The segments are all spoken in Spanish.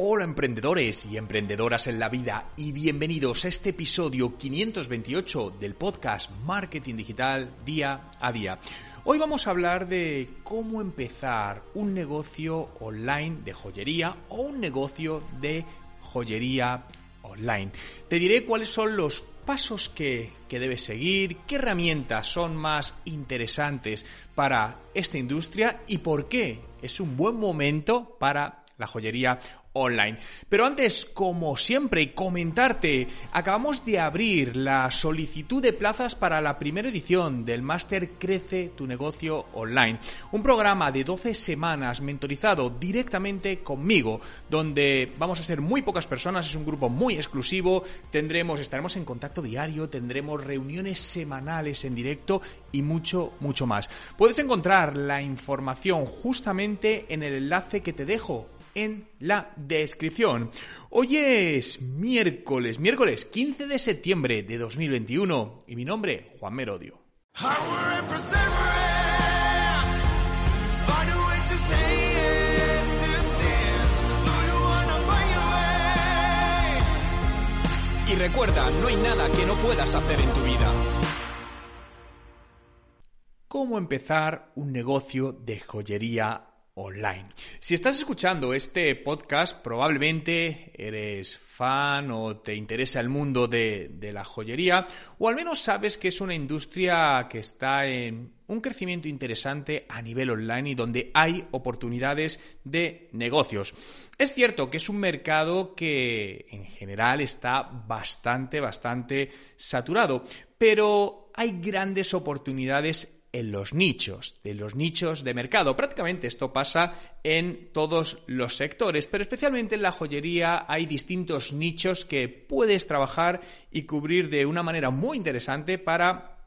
Hola emprendedores y emprendedoras en la vida y bienvenidos a este episodio 528 del podcast Marketing Digital Día a Día. Hoy vamos a hablar de cómo empezar un negocio online de joyería o un negocio de joyería online. Te diré cuáles son los pasos que, que, debes seguir, qué herramientas son más interesantes para esta industria y por qué es un buen momento para la joyería Pero antes, como siempre, comentarte, acabamos de abrir la solicitud de plazas para la primera edición del máster Crece tu negocio online, un programa de 12 semanas mentorizado directamente conmigo, donde vamos a ser muy pocas personas, es un grupo muy exclusivo, tendremos estaremos en contacto diario, tendremos reuniones semanales en directo y mucho mucho más. Puedes encontrar la información justamente en el enlace que te dejo en la descripción. Hoy es miércoles, miércoles 15 de septiembre de 2021 y mi nombre, Juan Merodio. Y recuerda, no hay nada que no puedas hacer en tu vida. ¿Cómo empezar un negocio de joyería online. Si estás escuchando este podcast, probablemente eres fan o te interesa el mundo de, la joyería, o al menos sabes que es una industria que está en un crecimiento interesante a nivel online y donde hay oportunidades de negocios. Es cierto que es un mercado que en general está bastante, bastante saturado, pero hay grandes oportunidades en los nichos, de los nichos de mercado. Prácticamente esto pasa en todos los sectores, pero especialmente en la joyería hay distintos nichos que puedes trabajar y cubrir de una manera muy interesante para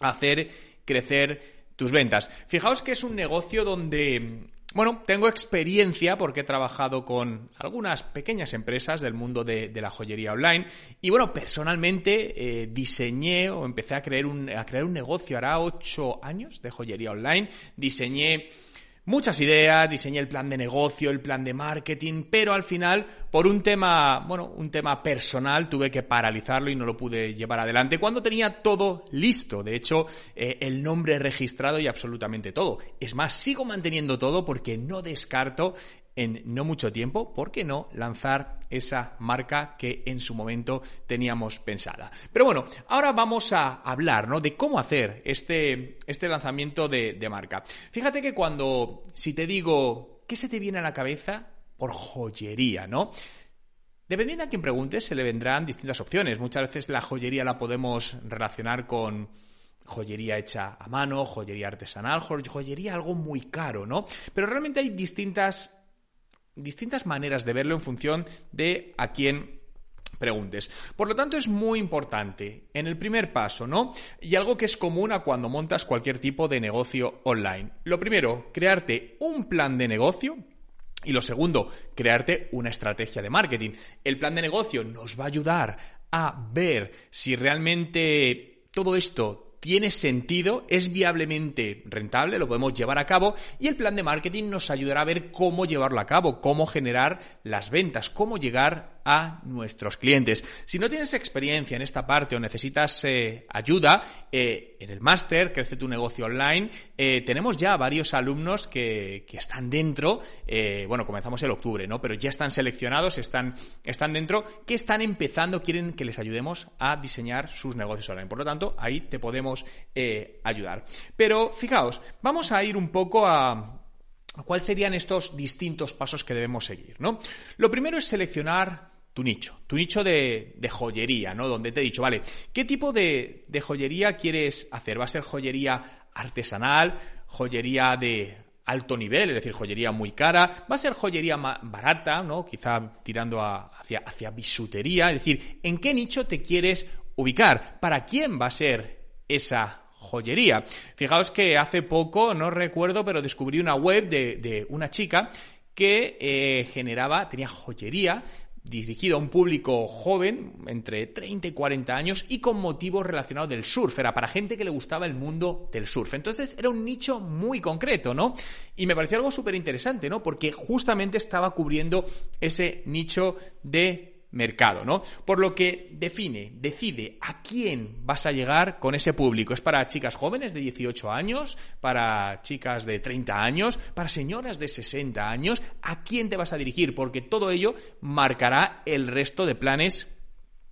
hacer crecer tus ventas. Fijaos que es un negocio donde bueno, tengo experiencia porque he trabajado con algunas pequeñas empresas del mundo de, la joyería online. Y bueno, personalmente eh, diseñé o empecé a crear, un, a crear un negocio, hará ocho años de joyería online, diseñé muchas ideas, diseñé el plan de negocio, el plan de marketing, pero al final, por un tema, bueno, un tema personal, tuve que paralizarlo y no lo pude llevar adelante cuando tenía todo listo. De hecho, eh, el nombre registrado y absolutamente todo. Es más, sigo manteniendo todo porque no descarto en no mucho tiempo, ¿por qué no lanzar esa marca que en su momento teníamos pensada? Pero bueno, ahora vamos a hablar ¿no? de cómo hacer este, este lanzamiento de, de marca. Fíjate que cuando, si te digo, ¿qué se te viene a la cabeza? Por joyería, ¿no? Dependiendo a quien preguntes, se le vendrán distintas opciones. Muchas veces la joyería la podemos relacionar con joyería hecha a mano, joyería artesanal, joyería algo muy caro, ¿no? Pero realmente hay distintas distintas maneras de verlo en función de a quién preguntes. Por lo tanto, es muy importante en el primer paso, ¿no? Y algo que es común a cuando montas cualquier tipo de negocio online. Lo primero, crearte un plan de negocio. Y lo segundo, crearte una estrategia de marketing. El plan de negocio nos va a ayudar a ver si realmente todo esto tiene sentido, es viablemente rentable, lo podemos llevar a cabo y el plan de marketing nos ayudará a ver cómo llevarlo a cabo, cómo generar las ventas, cómo llegar a nuestros clientes. Si no tienes experiencia en esta parte o necesitas eh, ayuda, eh, en el máster Crece tu negocio online, eh, tenemos ya varios alumnos que, que están dentro, bueno, comenzamos en octubre, ¿no? Pero ya están seleccionados, están, están dentro, que están empezando, quieren que les ayudemos a diseñar sus negocios online. Por lo tanto, ahí te podemos ayudar. Pero fijaos, vamos a ir un poco a, ¿Cuáles serían estos distintos pasos que debemos seguir? ¿no? Lo primero es seleccionar tu nicho, tu nicho de, joyería, ¿no? Donde te he dicho, vale, ¿qué tipo de, joyería quieres hacer? ¿Va a ser joyería artesanal, joyería de alto nivel, es decir, joyería muy cara, va a ser joyería barata, ¿no? Quizá tirando hacia, bisutería, es decir, ¿en qué nicho te quieres ubicar? ¿Para quién va a ser esa joyería? Fijaos que hace poco, no recuerdo, pero descubrí una web de, una chica que eh, generaba, tenía joyería dirigido a un público joven, entre 30 y 40 años, y con motivos relacionados del surf. Era para gente que le gustaba el mundo del surf. Entonces era un nicho muy concreto, ¿no? Y me pareció algo súper interesante, ¿no? Porque justamente estaba cubriendo ese nicho de mercado, ¿no? Por lo que define, decide a quién vas a llegar con ese público. ¿Es para chicas jóvenes de 18 años? ¿Para chicas de 30 años? ¿Para señoras de 60 años? ¿A quién te vas a dirigir? Porque todo ello marcará el resto de planes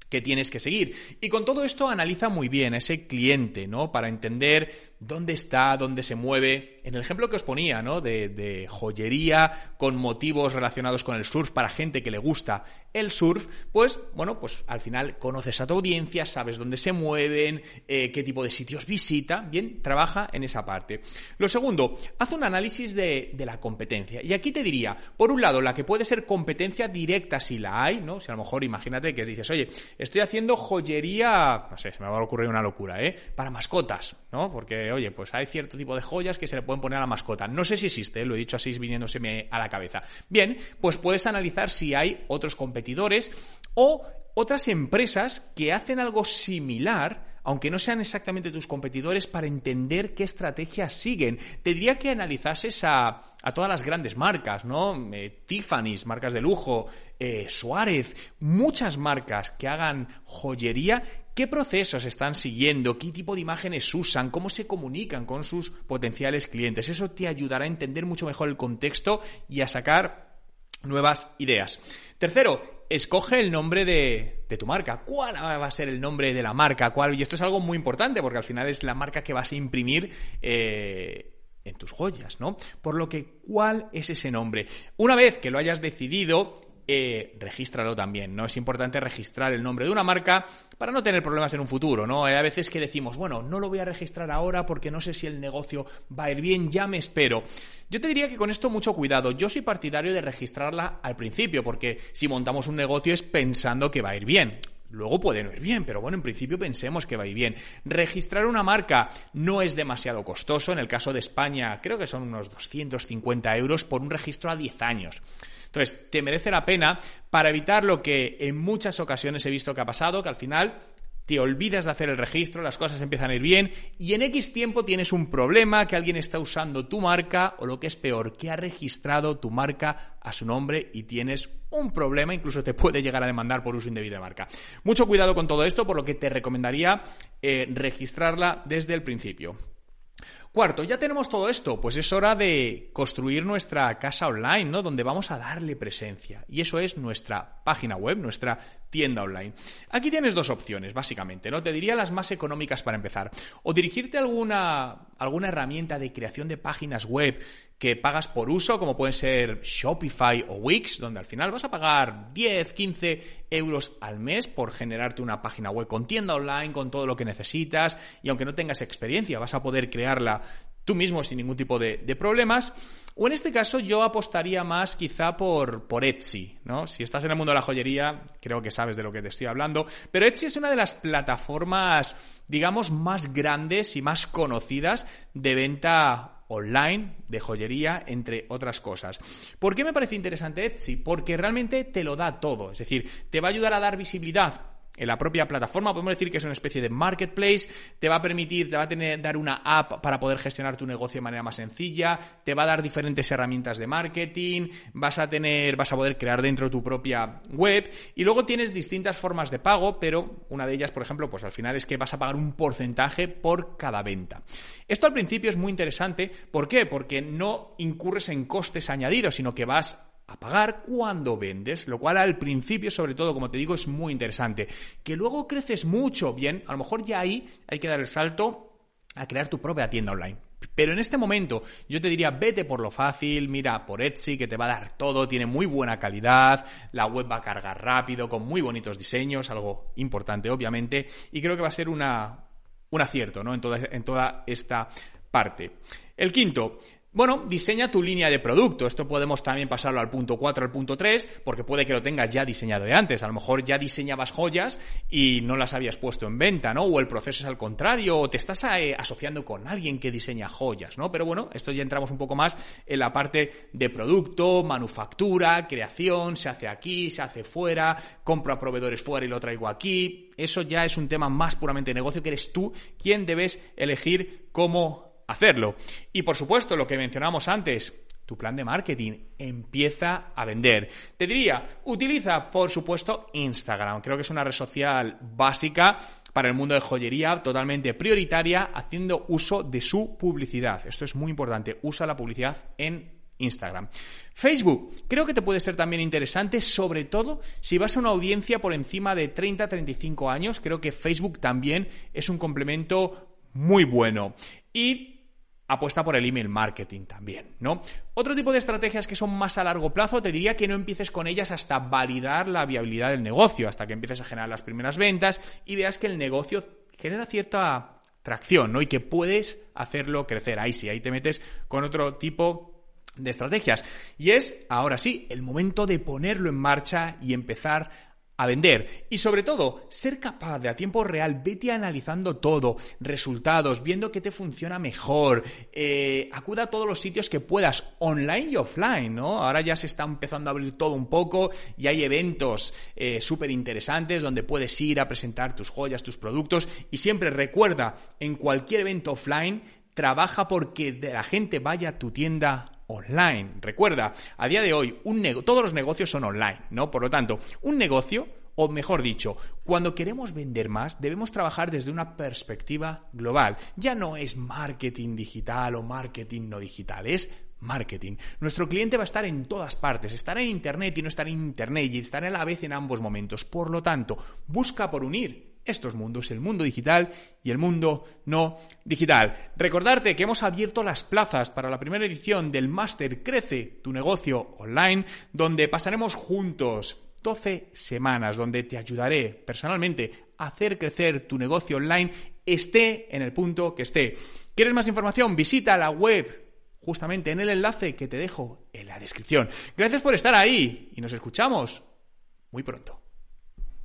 que tienes que seguir. Y con todo esto analiza muy bien a ese cliente, ¿no? Para entender dónde está, dónde se mueve. En el ejemplo que os ponía, ¿no? De, joyería con motivos relacionados con el surf para gente que le gusta el surf, pues, bueno, pues al final conoces a tu audiencia, sabes dónde se mueven, eh, qué tipo de sitios visita. Bien, trabaja en esa parte. Lo segundo, haz un análisis de, de la competencia. Y aquí te diría, por un lado, la que puede ser competencia directa si la hay, ¿no? Si a lo mejor imagínate que dices, oye, estoy haciendo joyería, no sé, se me va a ocurrir una locura, ¿eh? Para mascotas, ¿no? Porque, oye, pues hay cierto tipo de joyas que se le pueden poner a la mascota. No sé si existe, lo he dicho así viniéndoseme a la cabeza. Bien, pues puedes analizar si hay otros competidores o otras empresas que hacen algo similar aunque no sean exactamente tus competidores, para entender qué estrategias siguen. Te diría que analizases a, todas las grandes marcas, ¿no? Eh, Tiffany's, marcas de lujo, eh, Suárez, muchas marcas que hagan joyería. ¿Qué procesos están siguiendo? ¿Qué tipo de imágenes usan? ¿Cómo se comunican con sus potenciales clientes? Eso te ayudará a entender mucho mejor el contexto y a sacar nuevas ideas. Tercero, escoge el nombre de, tu marca. ¿Cuál va a ser el nombre de la marca? ¿Cuál? Y esto es algo muy importante porque al final es la marca que vas a imprimir. Eh, en tus joyas, ¿no? Por lo que, ¿cuál es ese nombre? Una vez que lo hayas decidido, eh, regístralo también, ¿no? Es importante registrar el nombre de una marca para no tener problemas en un futuro, ¿no? Hay a veces que decimos, bueno, no lo voy a registrar ahora porque no sé si el negocio va a ir bien, ya me espero. Yo te diría que con esto mucho cuidado. Yo soy partidario de registrarla al principio, porque si montamos un negocio es pensando que va a ir bien. Luego puede no ir bien, pero bueno, en principio pensemos que va a ir bien. Registrar una marca no es demasiado costoso. En el caso de España, creo que son unos 250 euros por un registro a 10 años. Entonces, te merece la pena para evitar lo que en muchas ocasiones he visto que ha pasado, que al final te olvidas de hacer el registro, las cosas empiezan a ir bien y en X tiempo tienes un problema, que alguien está usando tu marca o lo que es peor, que ha registrado tu marca a su nombre y tienes un problema, incluso te puede llegar a demandar por uso indebido de marca. Mucho cuidado con todo esto, por lo que te recomendaría eh, registrarla desde el principio. Cuarto, ya tenemos todo esto, pues es hora de construir nuestra casa online, ¿no? Donde vamos a darle presencia. Y eso es nuestra página web, nuestra tienda online. Aquí tienes dos opciones, básicamente, ¿no? Te diría las más económicas para empezar. O dirigirte a alguna, alguna herramienta de creación de páginas web que pagas por uso, como pueden ser Shopify o Wix, donde al final vas a pagar 10, 15 euros al mes por generarte una página web con tienda online, con todo lo que necesitas, y aunque no tengas experiencia, vas a poder crearla tú mismo sin ningún tipo de, problemas. O en este caso yo apostaría más quizá por, por Etsy, ¿no? Si estás en el mundo de la joyería, creo que sabes de lo que te estoy hablando. Pero Etsy es una de las plataformas, digamos, más grandes y más conocidas de venta online de joyería, entre otras cosas. ¿Por qué me parece interesante Etsy? Porque realmente te lo da todo, es decir, te va a ayudar a dar visibilidad en la propia plataforma. Podemos decir que es una especie de marketplace, te va a permitir, te va a tener, dar una app para poder gestionar tu negocio de manera más sencilla, te va a dar diferentes herramientas de marketing, vas a tener, vas a poder crear dentro tu propia web y luego tienes distintas formas de pago, pero una de ellas, por ejemplo, pues al final es que vas a pagar un porcentaje por cada venta. Esto al principio es muy interesante, ¿por qué? Porque no incurres en costes añadidos, sino que vas a pagar cuando vendes, lo cual al principio, sobre todo, como te digo, es muy interesante. Que luego creces mucho, bien, a lo mejor ya ahí hay que dar el salto a crear tu propia tienda online. Pero en este momento yo te diría, vete por lo fácil, mira por Etsy, que te va a dar todo, tiene muy buena calidad, la web va a cargar rápido, con muy bonitos diseños, algo importante obviamente, y creo que va a ser una, un acierto ¿no? en, toda, en toda esta parte. El quinto, Bueno, diseña tu línea de producto. Esto podemos también pasarlo al punto 4, al punto 3, porque puede que lo tengas ya diseñado de antes. A lo mejor ya diseñabas joyas y no las habías puesto en venta, ¿no? O el proceso es al contrario, o te estás eh, asociando con alguien que diseña joyas, ¿no? Pero bueno, esto ya entramos un poco más en la parte de producto, manufactura, creación, se hace aquí, se hace fuera, compro a proveedores fuera y lo traigo aquí. Eso ya es un tema más puramente de negocio que eres tú quien debes elegir cómo hacerlo. Y por supuesto, lo que mencionamos antes, tu plan de marketing empieza a vender. Te diría, utiliza, por supuesto, Instagram. Creo que es una red social básica para el mundo de joyería, totalmente prioritaria, haciendo uso de su publicidad. Esto es muy importante. Usa la publicidad en Instagram. Facebook, creo que te puede ser también interesante, sobre todo si vas a una audiencia por encima de 30-35 años. Creo que Facebook también es un complemento muy bueno. Y apuesta por el email marketing también, ¿no? Otro tipo de estrategias que son más a largo plazo, te diría que no empieces con ellas hasta validar la viabilidad del negocio, hasta que empieces a generar las primeras ventas y veas que el negocio genera cierta tracción, ¿no? Y que puedes hacerlo crecer. Ahí sí, ahí te metes con otro tipo de estrategias. Y es, ahora sí, el momento de ponerlo en marcha y empezar a vender y sobre todo ser capaz de a tiempo real, vete analizando todo, resultados, viendo qué te funciona mejor, eh, acuda a todos los sitios que puedas, online y offline, ¿no? Ahora ya se está empezando a abrir todo un poco y hay eventos eh, súper interesantes donde puedes ir a presentar tus joyas, tus productos y siempre recuerda, en cualquier evento offline, trabaja porque la gente vaya a tu tienda online. Recuerda, a día de hoy, un todos los negocios son online, ¿no? Por lo tanto, un negocio, o mejor dicho, cuando queremos vender más, debemos trabajar desde una perspectiva global. Ya no es marketing digital o marketing no digital, es marketing. Nuestro cliente va a estar en todas partes, estará en Internet y no estará en Internet y estará a la vez en ambos momentos. Por lo tanto, busca por unir estos mundos, el mundo digital y el mundo no digital. Recordarte que hemos abierto las plazas para la primera edición del máster Crece tu negocio online, donde pasaremos juntos 12 semanas, donde te ayudaré personalmente a hacer crecer tu negocio online, esté en el punto que esté. ¿Quieres más información? Visita la web justamente en el enlace que te dejo en la descripción. Gracias por estar ahí y nos escuchamos muy pronto.